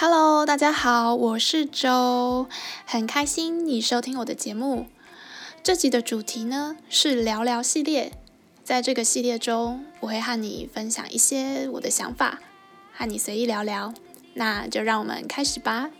Hello，大家好，我是周，很开心你收听我的节目。这集的主题呢是聊聊系列，在这个系列中，我会和你分享一些我的想法，和你随意聊聊。那就让我们开始吧。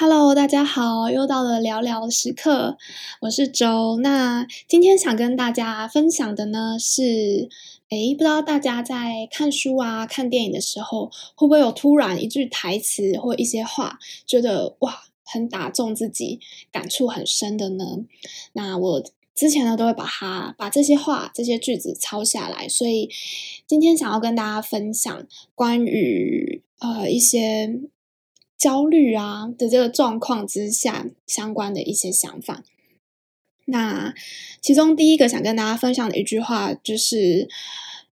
Hello，大家好，又到了聊聊时刻，我是周。那今天想跟大家分享的呢是。诶，不知道大家在看书啊、看电影的时候，会不会有突然一句台词或一些话，觉得哇，很打中自己，感触很深的呢？那我之前呢，都会把它把这些话、这些句子抄下来，所以今天想要跟大家分享关于呃一些焦虑啊的这个状况之下相关的一些想法。那其中第一个想跟大家分享的一句话就是，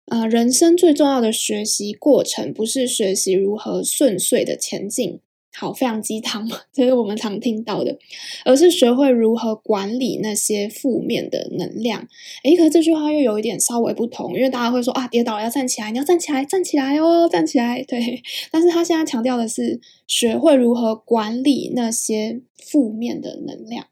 呃，人生最重要的学习过程不是学习如何顺遂的前进。好，非常鸡汤嘛，这是我们常听到的，而是学会如何管理那些负面的能量。诶，可是这句话又有一点稍微不同，因为大家会说啊，跌倒了要站起来，你要站起来，站起来哦，站起来。对，但是他现在强调的是学会如何管理那些负面的能量。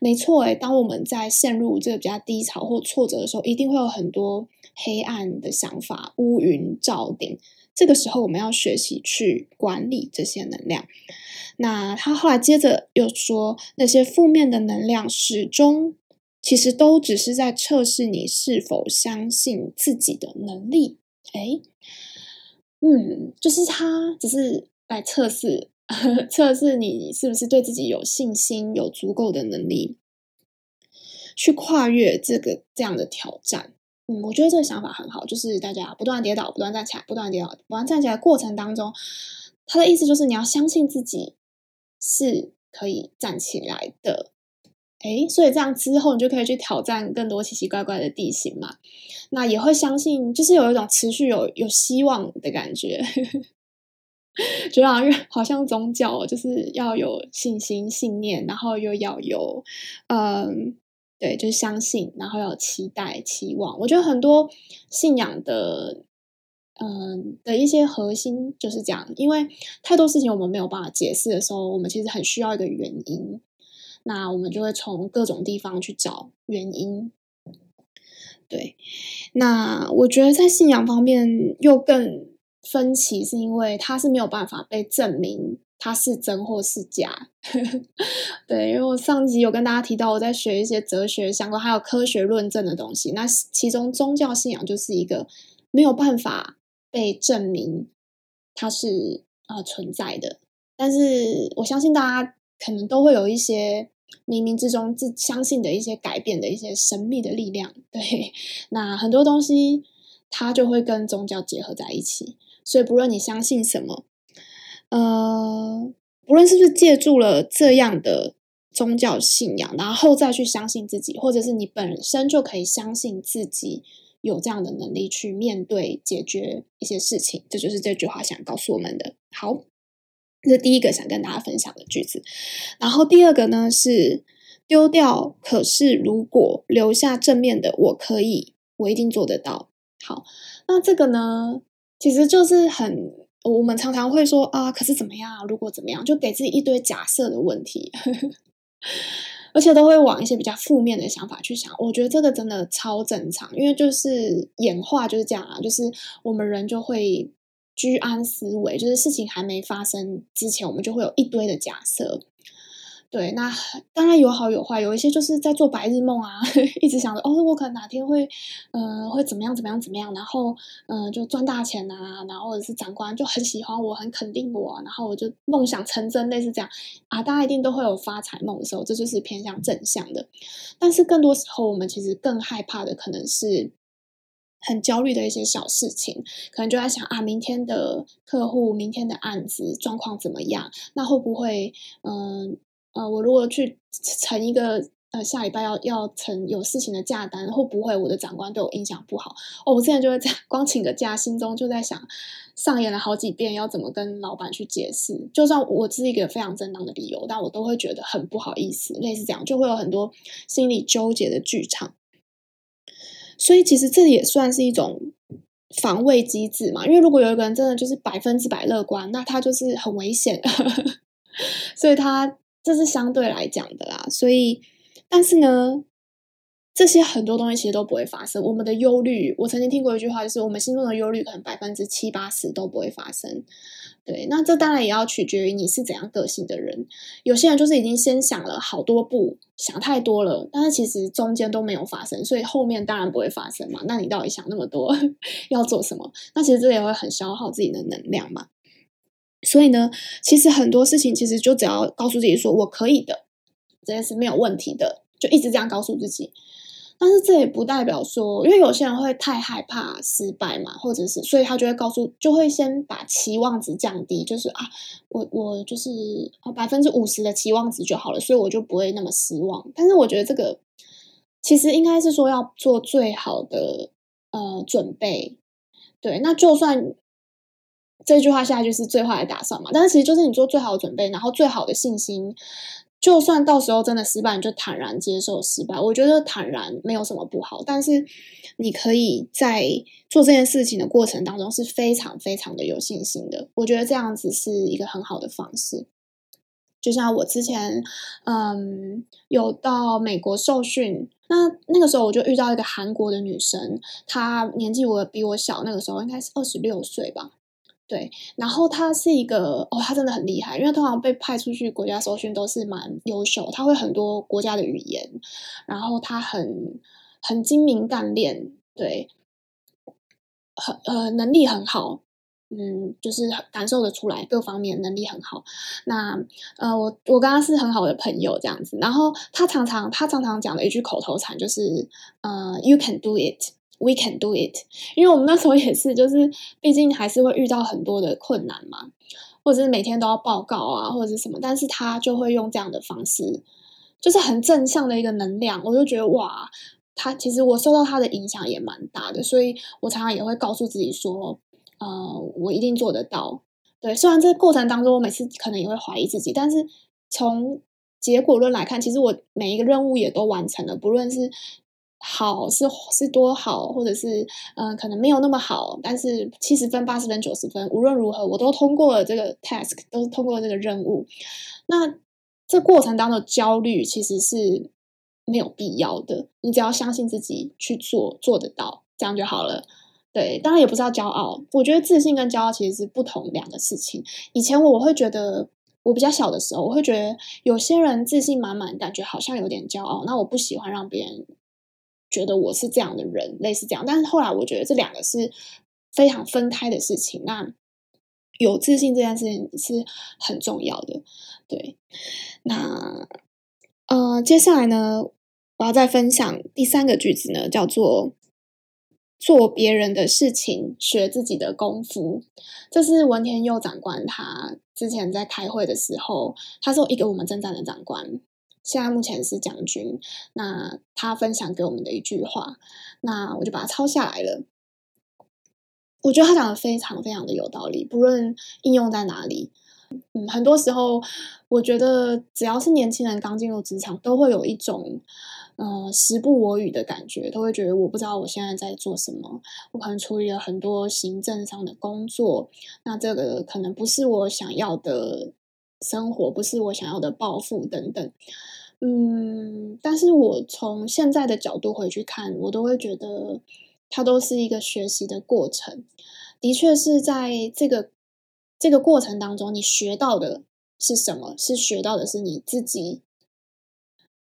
没错，诶，当我们在陷入这个比较低潮或挫折的时候，一定会有很多黑暗的想法，乌云罩顶。这个时候，我们要学习去管理这些能量。那他后来接着又说，那些负面的能量始终其实都只是在测试你是否相信自己的能力。诶，嗯，就是他只是来测试，测试你是不是对自己有信心，有足够的能力去跨越这个这样的挑战。嗯，我觉得这个想法很好，就是大家不断跌倒，不断站起来，不断跌倒，不断站起来的过程当中，他的意思就是你要相信自己是可以站起来的。诶，所以这样之后你就可以去挑战更多奇奇怪怪的地形嘛。那也会相信，就是有一种持续有有希望的感觉，觉得好像好像宗教就是要有信心、信念，然后又要有嗯。对，就是相信，然后有期待、期望。我觉得很多信仰的，嗯，的一些核心就是这样。因为太多事情我们没有办法解释的时候，我们其实很需要一个原因。那我们就会从各种地方去找原因。对，那我觉得在信仰方面又更分歧，是因为它是没有办法被证明。它是真或是假？对，因为我上集有跟大家提到，我在学一些哲学相关，还有科学论证的东西。那其中宗教信仰就是一个没有办法被证明它是呃存在的。但是我相信大家可能都会有一些冥冥之中自相信的一些改变的一些神秘的力量。对，那很多东西它就会跟宗教结合在一起。所以不论你相信什么。呃，不论是不是借助了这样的宗教信仰，然后再去相信自己，或者是你本身就可以相信自己有这样的能力去面对、解决一些事情，这就是这句话想告诉我们的。好，这是第一个想跟大家分享的句子。然后第二个呢是丢掉，可是如果留下正面的，我可以，我一定做得到。好，那这个呢，其实就是很。我们常常会说啊，可是怎么样？如果怎么样，就给自己一堆假设的问题，而且都会往一些比较负面的想法去想。我觉得这个真的超正常，因为就是演化就是这样啊，就是我们人就会居安思危，就是事情还没发生之前，我们就会有一堆的假设。对，那当然有好有坏，有一些就是在做白日梦啊，一直想着哦，我可能哪天会，呃，会怎么样怎么样怎么样，然后嗯、呃，就赚大钱啊，然后或者是长官就很喜欢我，很肯定我，然后我就梦想成真，类似这样啊，大家一定都会有发财梦的时候，这就是偏向正向的。但是更多时候，我们其实更害怕的可能是很焦虑的一些小事情，可能就在想啊，明天的客户，明天的案子状况怎么样？那会不会嗯？呃，我如果去成一个呃下礼拜要要成有事情的假单，会不会我的长官对我印象不好？哦，我之前就会这样，光请个假，心中就在想，上演了好几遍要怎么跟老板去解释。就算我是一个非常正当的理由，但我都会觉得很不好意思，类似这样，就会有很多心理纠结的剧场。所以其实这也算是一种防卫机制嘛。因为如果有一个人真的就是百分之百乐观，那他就是很危险，所以他这是相对来讲的啦。所以，但是呢，这些很多东西其实都不会发生。我们的忧虑，我曾经听过一句话，就是我们心中的忧虑可能百分之七八十都不会发生。对，那这当然也要取决于你是怎样个性的人。有些人就是已经先想了好多步，想太多了，但是其实中间都没有发生，所以后面当然不会发生嘛。那你到底想那么多 要做什么？那其实这也会很消耗自己的能量嘛。所以呢，其实很多事情其实就只要告诉自己说我可以的，这些是没有问题的，就一直这样告诉自己。但是这也不代表说，因为有些人会太害怕失败嘛，或者是所以他就会告诉，就会先把期望值降低，就是啊，我我就是百分之五十的期望值就好了，所以我就不会那么失望。但是我觉得这个其实应该是说要做最好的呃准备，对，那就算这句话下来就是最坏的打算嘛，但是其实就是你做最好的准备，然后最好的信心。就算到时候真的失败，你就坦然接受失败。我觉得坦然没有什么不好，但是你可以在做这件事情的过程当中是非常非常的有信心的。我觉得这样子是一个很好的方式。就像我之前，嗯，有到美国受训，那那个时候我就遇到一个韩国的女生，她年纪我比我小，那个时候应该是二十六岁吧。对，然后他是一个哦，他真的很厉害，因为通常被派出去国家搜寻都是蛮优秀，他会很多国家的语言，然后他很很精明干练，对，很呃能力很好，嗯，就是感受得出来各方面能力很好。那呃，我我跟他是很好的朋友这样子，然后他常常他常常讲的一句口头禅就是呃，You can do it。We can do it，因为我们那时候也是，就是毕竟还是会遇到很多的困难嘛，或者是每天都要报告啊，或者是什么，但是他就会用这样的方式，就是很正向的一个能量，我就觉得哇，他其实我受到他的影响也蛮大的，所以我常常也会告诉自己说，呃，我一定做得到。对，虽然这个过程当中我每次可能也会怀疑自己，但是从结果论来看，其实我每一个任务也都完成了，不论是。好是是多好，或者是嗯、可能没有那么好，但是七十分、八十分、九十分，无论如何，我都通过了这个 task，都通过了这个任务。那这过程当中的焦虑其实是没有必要的，你只要相信自己去做，做得到，这样就好了。对，当然也不是要骄傲，我觉得自信跟骄傲其实是不同两个事情。以前我会觉得，我比较小的时候，我会觉得有些人自信满满，感觉好像有点骄傲，那我不喜欢让别人。觉得我是这样的人，类似这样，但是后来我觉得这两个是非常分开的事情。那有自信这件事情是很重要的，对。那呃，接下来呢，我要再分享第三个句子呢，叫做“做别人的事情，学自己的功夫”。这是文天佑长官他之前在开会的时候，他是一个我们征战的长官。现在目前是将军，那他分享给我们的一句话，那我就把它抄下来了。我觉得他讲的非常非常的有道理，不论应用在哪里，嗯，很多时候我觉得只要是年轻人刚进入职场，都会有一种呃时不我与的感觉，都会觉得我不知道我现在在做什么，我可能处理了很多行政上的工作，那这个可能不是我想要的。生活不是我想要的抱负等等，嗯，但是我从现在的角度回去看，我都会觉得它都是一个学习的过程。的确是在这个这个过程当中，你学到的是什么？是学到的是你自己，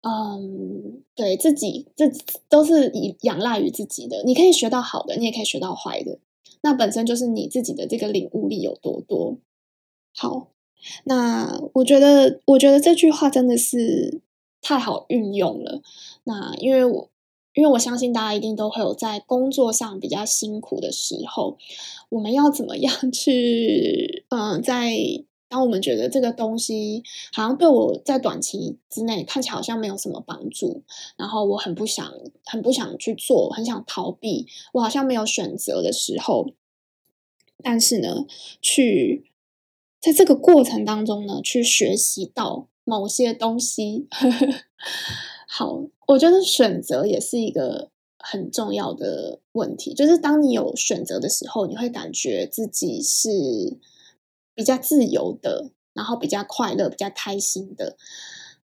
嗯，对自己，这都是以仰赖于自己的。你可以学到好的，你也可以学到坏的，那本身就是你自己的这个领悟力有多多。好。那我觉得，我觉得这句话真的是太好运用了。那因为我，因为我相信大家一定都会有在工作上比较辛苦的时候，我们要怎么样 去，嗯、在当我们觉得这个东西好像对我在短期之内看起来好像没有什么帮助，然后我很不想，很不想去做，很想逃避，我好像没有选择的时候，但是呢，去。在这个过程当中呢，去学习到某些东西。好，我觉得选择也是一个很重要的问题，就是当你有选择的时候，你会感觉自己是比较自由的，然后比较快乐、比较开心的。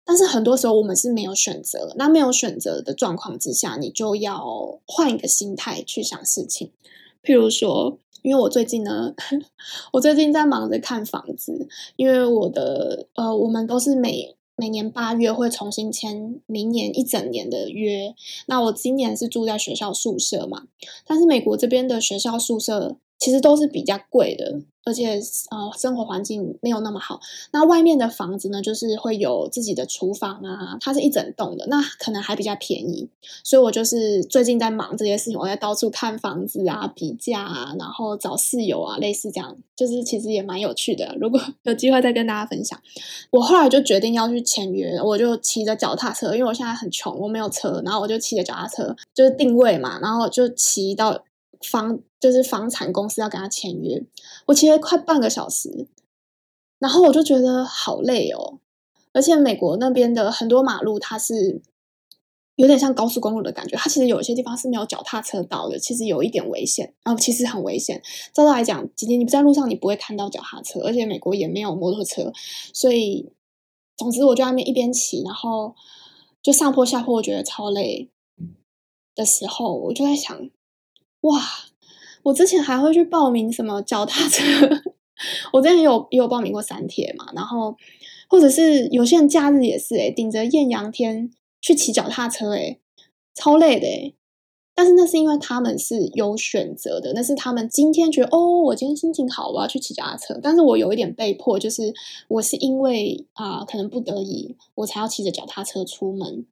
但是很多时候我们是没有选择，那没有选择的状况之下，你就要换一个心态去想事情。譬如说，因为我最近呢，我最近在忙着看房子，因为我的呃，我们都是每每年八月会重新签明年一整年的约。那我今年是住在学校宿舍嘛，但是美国这边的学校宿舍其实都是比较贵的。而且，呃，生活环境没有那么好。那外面的房子呢，就是会有自己的厨房啊，它是一整栋的，那可能还比较便宜。所以我就是最近在忙这些事情，我在到处看房子啊，比价啊，然后找室友啊，类似这样，就是其实也蛮有趣的。如果 有机会再跟大家分享。我后来就决定要去签约，我就骑着脚踏车，因为我现在很穷，我没有车，然后我就骑着脚踏车，就是定位嘛，然后就骑到。房就是房产公司要跟他签约，我骑了快半个小时，然后我就觉得好累哦。而且美国那边的很多马路，它是有点像高速公路的感觉，它其实有一些地方是没有脚踏车道的，其实有一点危险，然后其实很危险。照道来讲，今天你不在路上，你不会看到脚踏车，而且美国也没有摩托车，所以总之我就在那边一边骑，然后就上坡下坡，我觉得超累的时候，我就在想。哇！我之前还会去报名什么脚踏车，我之前有也有报名过三铁嘛，然后或者是有些人假日也是诶，顶着艳阳天去骑脚踏车诶，超累的诶。但是那是因为他们是有选择的，那是他们今天觉得哦，我今天心情好，我要去骑脚踏车。但是我有一点被迫，就是我是因为啊、可能不得已，我才要骑着脚踏车出门。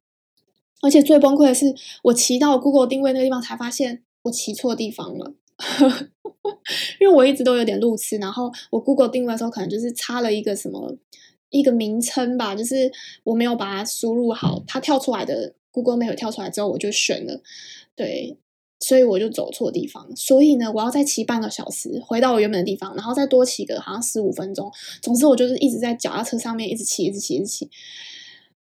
而且最崩溃的是，我骑到 Google 定位那个地方才发现。我骑错地方了，因为我一直都有点路痴，然后我 Google 定位的时候可能就是差了一个什么一个名称吧，就是我没有把它输入好，它跳出来的 Google 没有跳出来之后我就选了，对，所以我就走错地方，所以呢，我要再骑半个小时回到我原本的地方，然后再多骑个好像十五分钟，总之我就是一直在脚踏车上面一直骑，一直骑，一直骑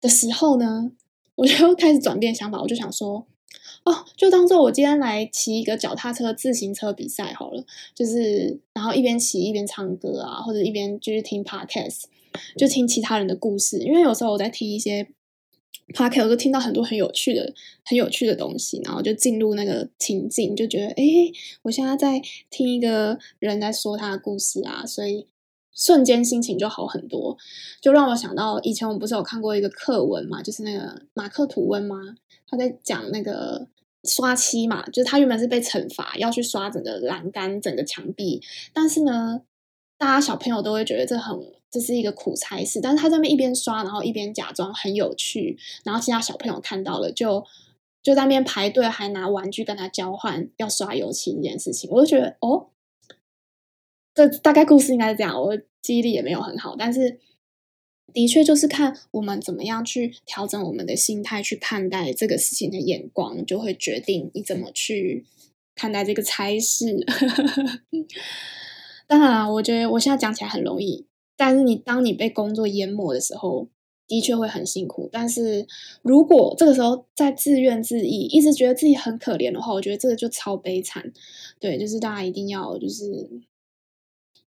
的时候呢，我就开始转变想法，我就想说。哦，就当做我今天来骑一个脚踏车自行车比赛好了，就是然后一边骑一边唱歌啊，或者一边就是听 podcast，就听其他人的故事。因为有时候我在听一些 podcast，我就听到很多很有趣的、很有趣的东西，然后就进入那个情境，就觉得哎，我现在在听一个人在说他的故事啊，所以瞬间心情就好很多，就让我想到以前我们不是有看过一个课文嘛，就是那个马克吐温吗？他在讲那个刷漆嘛，就是他原本是被惩罚要去刷整个栏杆、整个墙壁，但是呢，大家小朋友都会觉得这很这是一个苦差事，但是他在那边一边刷，然后一边假装很有趣，然后其他小朋友看到了就就在那边排队，还拿玩具跟他交换要刷油漆这件事情，我就觉得哦，这大概故事应该是这样，我记忆力也没有很好，但是。的确，就是看我们怎么样去调整我们的心态，去看待这个事情的眼光，就会决定你怎么去看待这个差事。当然，我觉得我现在讲起来很容易，但是你当你被工作淹没的时候，的确会很辛苦。但是如果这个时候在自怨自艾，一直觉得自己很可怜的话，我觉得这个就超悲惨。对，就是大家一定要就是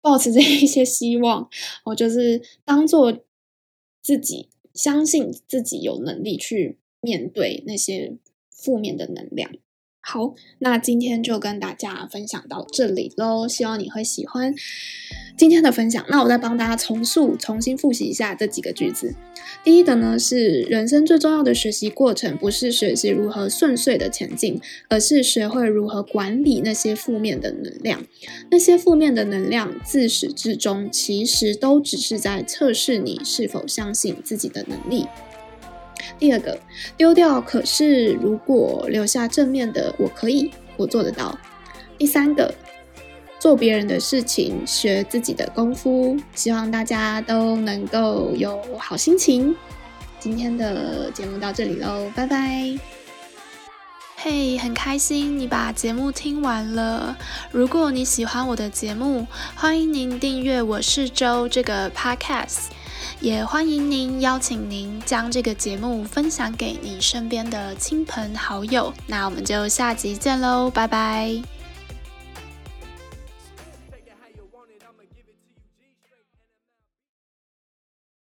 抱持这一些希望，我就是当做。自己相信自己有能力去面对那些负面的能量。好，那今天就跟大家分享到这里喽，希望你会喜欢今天的分享。那我再帮大家重述、重新复习一下这几个句子。第一个呢是，人生最重要的学习过程，不是学习如何顺遂的前进，而是学会如何管理那些负面的能量。那些负面的能量，自始至终，其实都只是在测试你是否相信自己的能力。第二个，丢掉，可是如果留下正面的，我可以，我做得到。第三个，做别人的事情，学自己的功夫。希望大家都能够有好心情。今天的节目到这里喽，拜拜。嘿很开心你把节目听完了。如果你喜欢我的节目，欢迎您订阅《我是周》这个 Podcast。也欢迎您邀请您将这个节目分享给你身边的亲朋好友。那我们就下集见喽，拜拜。